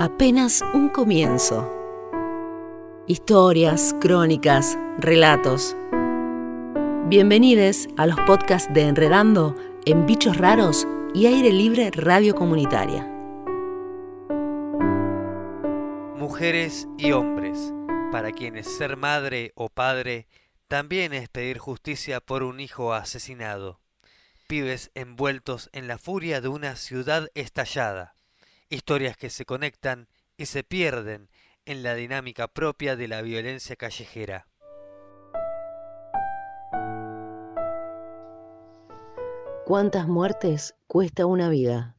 Apenas un comienzo. Historias, crónicas, relatos. Bienvenidos a los podcasts de Enredando en Bichos Raros y Aire Libre Radio Comunitaria. Mujeres y hombres, para quienes ser madre o padre también es pedir justicia por un hijo asesinado. Pibes envueltos en la furia de una ciudad estallada historias que se conectan y se pierden en la dinámica propia de la violencia callejera. ¿Cuántas muertes cuesta una vida?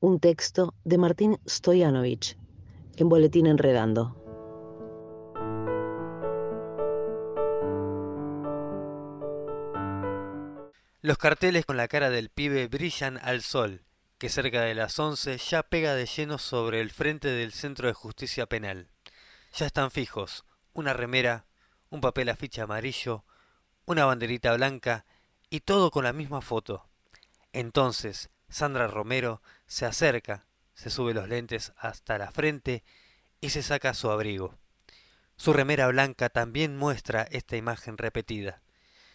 Un texto de Martín Stoyanovich en Boletín Enredando. Los carteles con la cara del pibe brillan al sol que cerca de las once ya pega de lleno sobre el frente del Centro de Justicia Penal. Ya están fijos una remera, un papel afiche amarillo, una banderita blanca y todo con la misma foto. Entonces Sandra Romero se acerca, se sube los lentes hasta la frente y se saca su abrigo. Su remera blanca también muestra esta imagen repetida.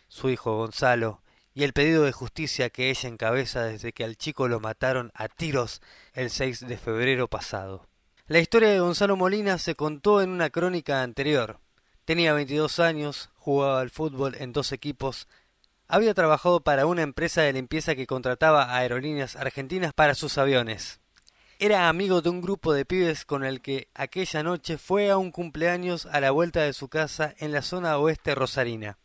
Su hijo Gonzalo y el pedido de justicia que ella encabeza desde que al chico lo mataron a tiros el 6 de febrero pasado. La historia de Gonzalo Molina se contó en una crónica anterior. Tenía 22 años, jugaba al fútbol en dos equipos, había trabajado para una empresa de limpieza que contrataba aerolíneas argentinas para sus aviones. Era amigo de un grupo de pibes con el que aquella noche fue a un cumpleaños a la vuelta de su casa en la zona oeste rosarina.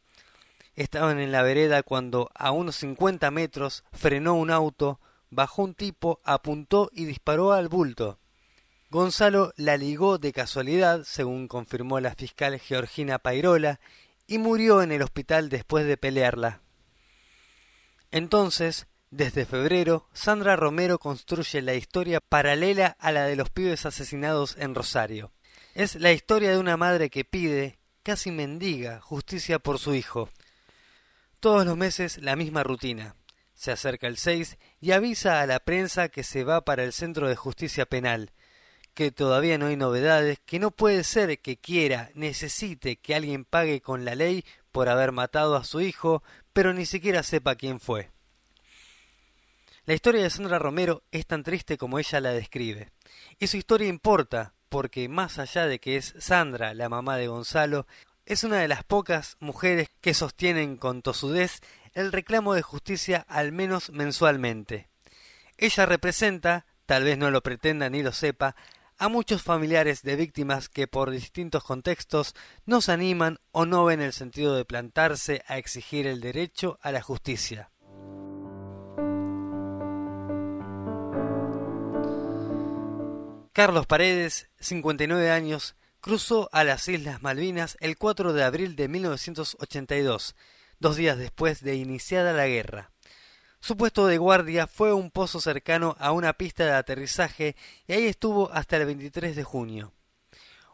Estaban en la vereda cuando a unos 50 metros frenó un auto, bajó un tipo, apuntó y disparó al bulto. Gonzalo la ligó de casualidad, según confirmó la fiscal Georgina Pairola, y murió en el hospital después de pelearla. Entonces, desde febrero, Sandra Romero construye la historia paralela a la de los pibes asesinados en Rosario. Es la historia de una madre que pide, casi mendiga, justicia por su hijo. Todos los meses la misma rutina. Se acerca el 6 y avisa a la prensa que se va para el Centro de Justicia Penal, que todavía no hay novedades, que no puede ser que quiera, necesite que alguien pague con la ley por haber matado a su hijo, pero ni siquiera sepa quién fue. La historia de Sandra Romero es tan triste como ella la describe. Y su historia importa, porque más allá de que es Sandra, la mamá de Gonzalo, es una de las pocas mujeres que sostienen con tosudez el reclamo de justicia al menos mensualmente. Ella representa, tal vez no lo pretenda ni lo sepa, a muchos familiares de víctimas que por distintos contextos no se animan o no ven el sentido de plantarse a exigir el derecho a la justicia. Carlos Paredes, 59 años, cruzó a las Islas Malvinas el 4 de abril de 1982, dos días después de iniciada la guerra. Su puesto de guardia fue un pozo cercano a una pista de aterrizaje y ahí estuvo hasta el 23 de junio.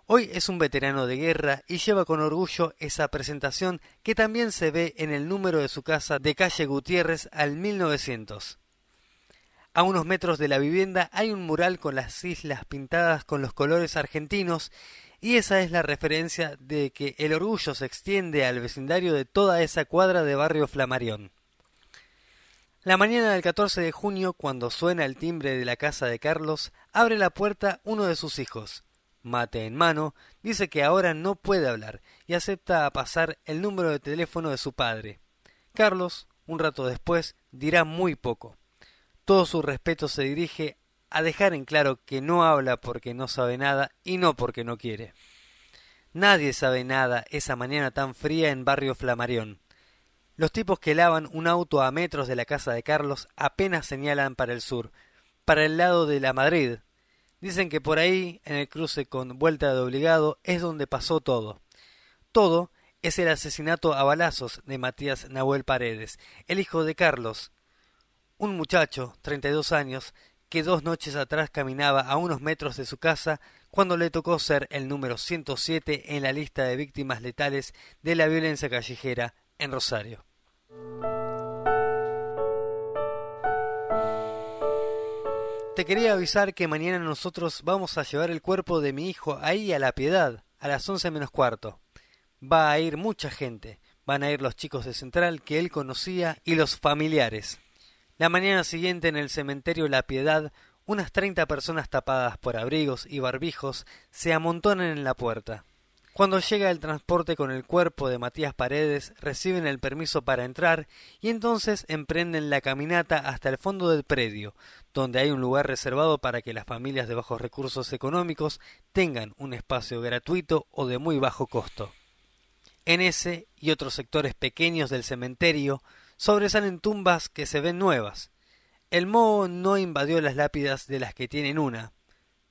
Hoy es un veterano de guerra y lleva con orgullo esa presentación que también se ve en el número de su casa de calle Gutiérrez al 1900. A unos metros de la vivienda hay un mural con las islas pintadas con los colores argentinos y esa es la referencia de que el orgullo se extiende al vecindario de toda esa cuadra de barrio Flamarión. La mañana del 14 de junio, cuando suena el timbre de la casa de Carlos, abre la puerta uno de sus hijos. Mate en mano, dice que ahora no puede hablar y acepta a pasar el número de teléfono de su padre. Carlos, un rato después, dirá muy poco. Todo su respeto se dirige a dejar en claro que no habla porque no sabe nada y no porque no quiere. Nadie sabe nada esa mañana tan fría en barrio Flamarión. Los tipos que lavan un auto a metros de la casa de Carlos apenas señalan para el sur, para el lado de la Madrid. Dicen que por ahí, en el cruce con Vuelta de Obligado, es donde pasó todo. Todo es el asesinato a balazos de Matías Nahuel Paredes, el hijo de Carlos, un muchacho, treinta y dos años, que dos noches atrás caminaba a unos metros de su casa cuando le tocó ser el número 107 en la lista de víctimas letales de la violencia callejera en Rosario. te quería avisar que mañana nosotros vamos a llevar el cuerpo de mi hijo ahí a la piedad, a las once menos cuarto. Va a ir mucha gente, van a ir los chicos de Central que él conocía y los familiares. La mañana siguiente en el cementerio La Piedad, unas treinta personas tapadas por abrigos y barbijos se amontonan en la puerta. Cuando llega el transporte con el cuerpo de Matías Paredes, reciben el permiso para entrar y entonces emprenden la caminata hasta el fondo del predio, donde hay un lugar reservado para que las familias de bajos recursos económicos tengan un espacio gratuito o de muy bajo costo. En ese y otros sectores pequeños del cementerio sobresalen tumbas que se ven nuevas. El moho no invadió las lápidas de las que tienen una.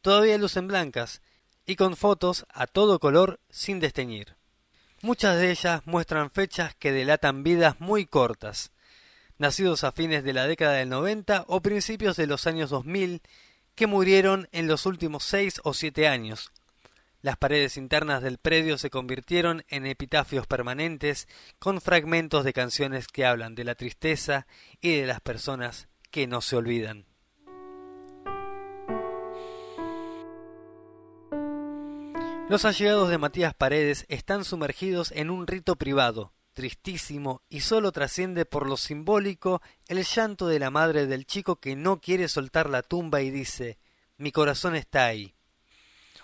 Todavía lucen blancas y con fotos a todo color sin desteñir. Muchas de ellas muestran fechas que delatan vidas muy cortas, nacidos a fines de la década del 90 o principios de los años 2000, que murieron en los últimos seis o siete años. Las paredes internas del predio se convirtieron en epitafios permanentes con fragmentos de canciones que hablan de la tristeza y de las personas que no se olvidan. Los allegados de Matías Paredes están sumergidos en un rito privado, tristísimo, y solo trasciende por lo simbólico el llanto de la madre del chico que no quiere soltar la tumba y dice Mi corazón está ahí.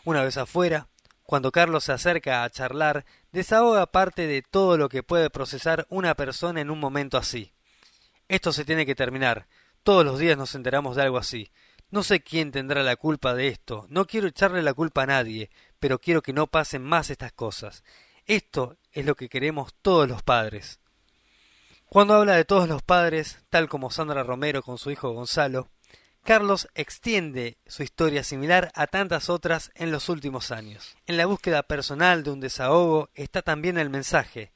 Una vez afuera, cuando Carlos se acerca a charlar, desahoga parte de todo lo que puede procesar una persona en un momento así. Esto se tiene que terminar. Todos los días nos enteramos de algo así. No sé quién tendrá la culpa de esto. No quiero echarle la culpa a nadie, pero quiero que no pasen más estas cosas. Esto es lo que queremos todos los padres. Cuando habla de todos los padres, tal como Sandra Romero con su hijo Gonzalo, Carlos extiende su historia similar a tantas otras en los últimos años. En la búsqueda personal de un desahogo está también el mensaje.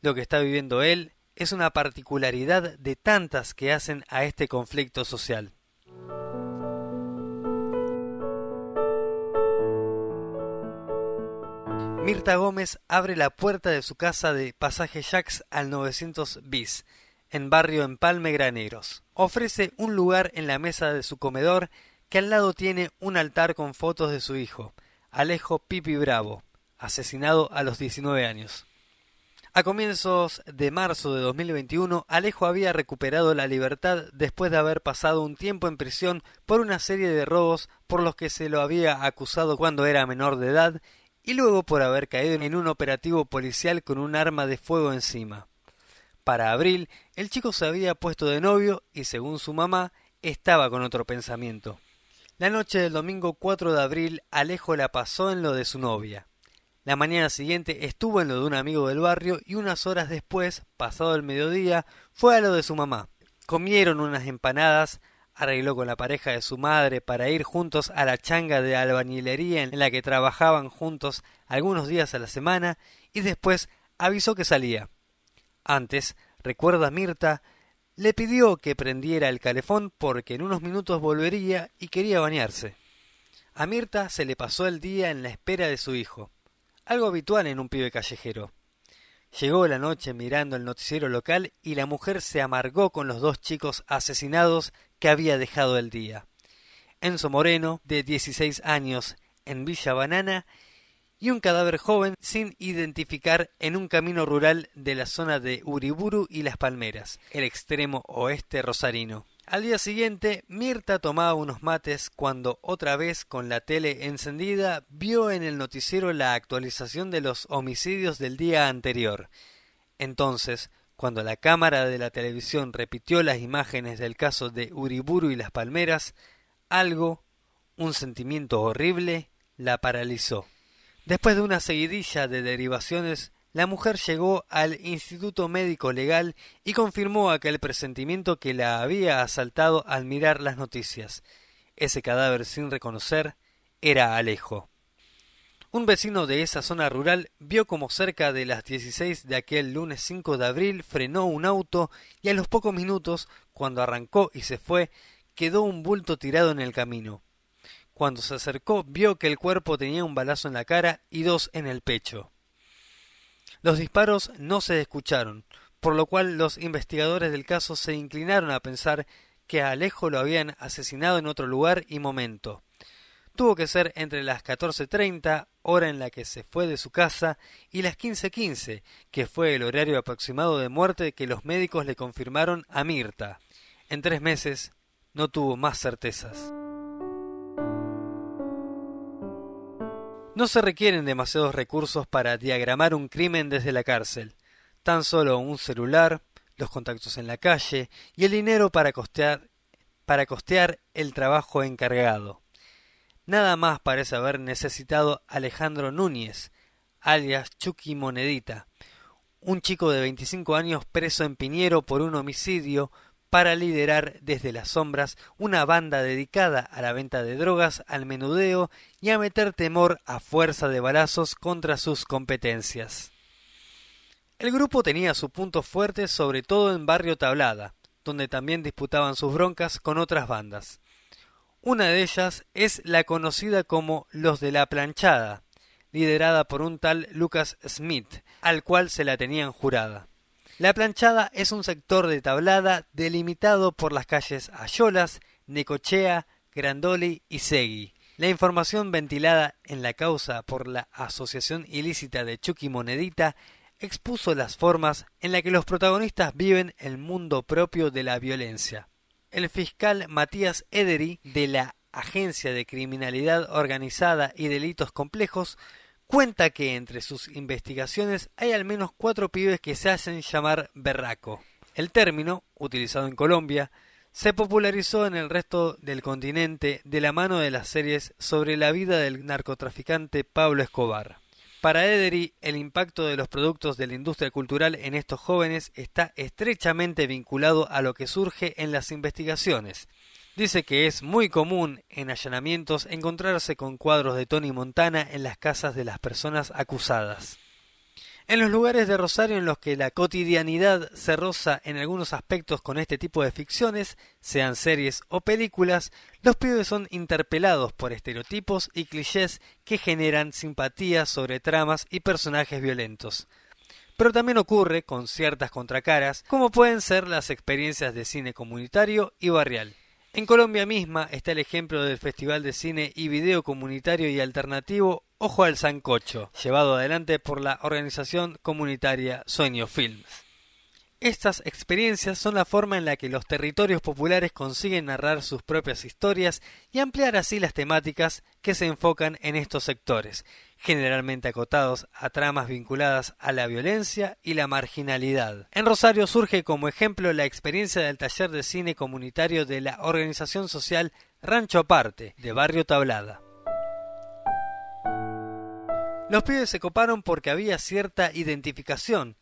Lo que está viviendo él es una particularidad de tantas que hacen a este conflicto social. Mirta Gómez abre la puerta de su casa de Pasaje Jacques al 900 bis, en barrio Empalme Graneros. Ofrece un lugar en la mesa de su comedor que al lado tiene un altar con fotos de su hijo, Alejo Pipi Bravo, asesinado a los 19 años. A comienzos de marzo de 2021, Alejo había recuperado la libertad después de haber pasado un tiempo en prisión por una serie de robos por los que se lo había acusado cuando era menor de edad y luego por haber caído en un operativo policial con un arma de fuego encima. Para abril, el chico se había puesto de novio y, según su mamá, estaba con otro pensamiento. La noche del domingo 4 de abril, Alejo la pasó en lo de su novia. La mañana siguiente estuvo en lo de un amigo del barrio y unas horas después, pasado el mediodía, fue a lo de su mamá. Comieron unas empanadas, arregló con la pareja de su madre para ir juntos a la changa de albañilería en la que trabajaban juntos algunos días a la semana y después avisó que salía. Antes, recuerda Mirta, le pidió que prendiera el calefón porque en unos minutos volvería y quería bañarse. A Mirta se le pasó el día en la espera de su hijo, algo habitual en un pibe callejero. Llegó la noche mirando el noticiero local y la mujer se amargó con los dos chicos asesinados que había dejado el día. Enzo Moreno, de 16 años, en Villa Banana, y un cadáver joven sin identificar en un camino rural de la zona de Uriburu y Las Palmeras, el extremo oeste rosarino. Al día siguiente, Mirta tomaba unos mates cuando otra vez con la tele encendida vio en el noticiero la actualización de los homicidios del día anterior. Entonces, cuando la cámara de la televisión repitió las imágenes del caso de Uriburu y las Palmeras, algo, un sentimiento horrible, la paralizó. Después de una seguidilla de derivaciones, la mujer llegó al Instituto Médico Legal y confirmó aquel presentimiento que la había asaltado al mirar las noticias. Ese cadáver sin reconocer era Alejo. Un vecino de esa zona rural vio como cerca de las 16 de aquel lunes 5 de abril frenó un auto y a los pocos minutos, cuando arrancó y se fue, quedó un bulto tirado en el camino. Cuando se acercó vio que el cuerpo tenía un balazo en la cara y dos en el pecho. Los disparos no se escucharon, por lo cual los investigadores del caso se inclinaron a pensar que a Alejo lo habían asesinado en otro lugar y momento. Tuvo que ser entre las 14.30, hora en la que se fue de su casa, y las 15.15, que fue el horario aproximado de muerte que los médicos le confirmaron a Mirta. En tres meses no tuvo más certezas. No se requieren demasiados recursos para diagramar un crimen desde la cárcel. Tan solo un celular, los contactos en la calle y el dinero para costear, para costear el trabajo encargado. Nada más parece haber necesitado Alejandro Núñez, alias Chucky Monedita, un chico de 25 años preso en Piñero por un homicidio para liderar desde las sombras una banda dedicada a la venta de drogas, al menudeo y a meter temor a fuerza de balazos contra sus competencias. El grupo tenía su punto fuerte sobre todo en Barrio Tablada, donde también disputaban sus broncas con otras bandas. Una de ellas es la conocida como Los de la Planchada, liderada por un tal Lucas Smith, al cual se la tenían jurada. La planchada es un sector de tablada delimitado por las calles Ayolas, Necochea, Grandoli y Segui. La información ventilada en la causa por la asociación ilícita de Chucky Monedita expuso las formas en las que los protagonistas viven el mundo propio de la violencia. El fiscal Matías Edery de la Agencia de Criminalidad Organizada y Delitos Complejos cuenta que entre sus investigaciones hay al menos cuatro pibes que se hacen llamar berraco. El término, utilizado en Colombia, se popularizó en el resto del continente de la mano de las series sobre la vida del narcotraficante Pablo Escobar. Para Edery, el impacto de los productos de la industria cultural en estos jóvenes está estrechamente vinculado a lo que surge en las investigaciones, Dice que es muy común en allanamientos encontrarse con cuadros de Tony Montana en las casas de las personas acusadas. En los lugares de Rosario en los que la cotidianidad se roza en algunos aspectos con este tipo de ficciones, sean series o películas, los pibes son interpelados por estereotipos y clichés que generan simpatía sobre tramas y personajes violentos. Pero también ocurre con ciertas contracaras, como pueden ser las experiencias de cine comunitario y barrial. En Colombia misma está el ejemplo del Festival de Cine y Video Comunitario y Alternativo Ojo al Sancocho, llevado adelante por la organización comunitaria Sueño Films. Estas experiencias son la forma en la que los territorios populares consiguen narrar sus propias historias y ampliar así las temáticas que se enfocan en estos sectores, generalmente acotados a tramas vinculadas a la violencia y la marginalidad. En Rosario surge como ejemplo la experiencia del taller de cine comunitario de la organización social Rancho Aparte, de Barrio Tablada. Los pibes se coparon porque había cierta identificación.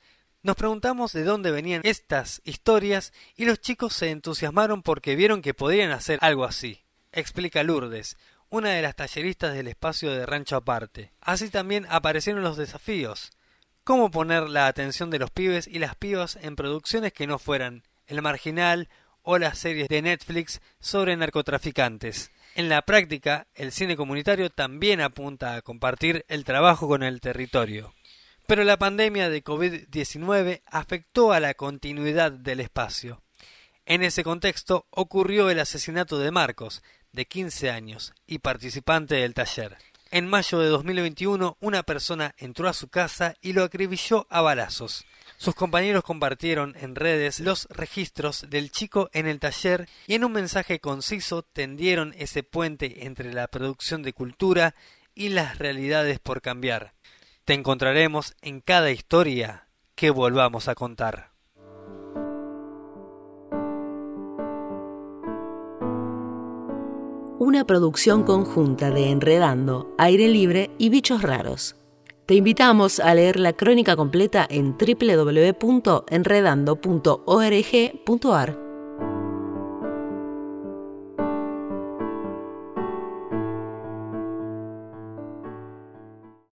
Nos preguntamos de dónde venían estas historias y los chicos se entusiasmaron porque vieron que podían hacer algo así. Explica Lourdes, una de las talleristas del espacio de rancho aparte. Así también aparecieron los desafíos. Cómo poner la atención de los pibes y las pibas en producciones que no fueran El Marginal o las series de Netflix sobre narcotraficantes. En la práctica, el cine comunitario también apunta a compartir el trabajo con el territorio. Pero la pandemia de COVID-19 afectó a la continuidad del espacio. En ese contexto ocurrió el asesinato de Marcos, de 15 años y participante del taller. En mayo de 2021, una persona entró a su casa y lo acribilló a balazos. Sus compañeros compartieron en redes los registros del chico en el taller y en un mensaje conciso tendieron ese puente entre la producción de cultura y las realidades por cambiar. Te encontraremos en cada historia que volvamos a contar. una producción conjunta de Enredando, Aire Libre y Bichos Raros. Te invitamos a leer la crónica completa en www.enredando.org.ar.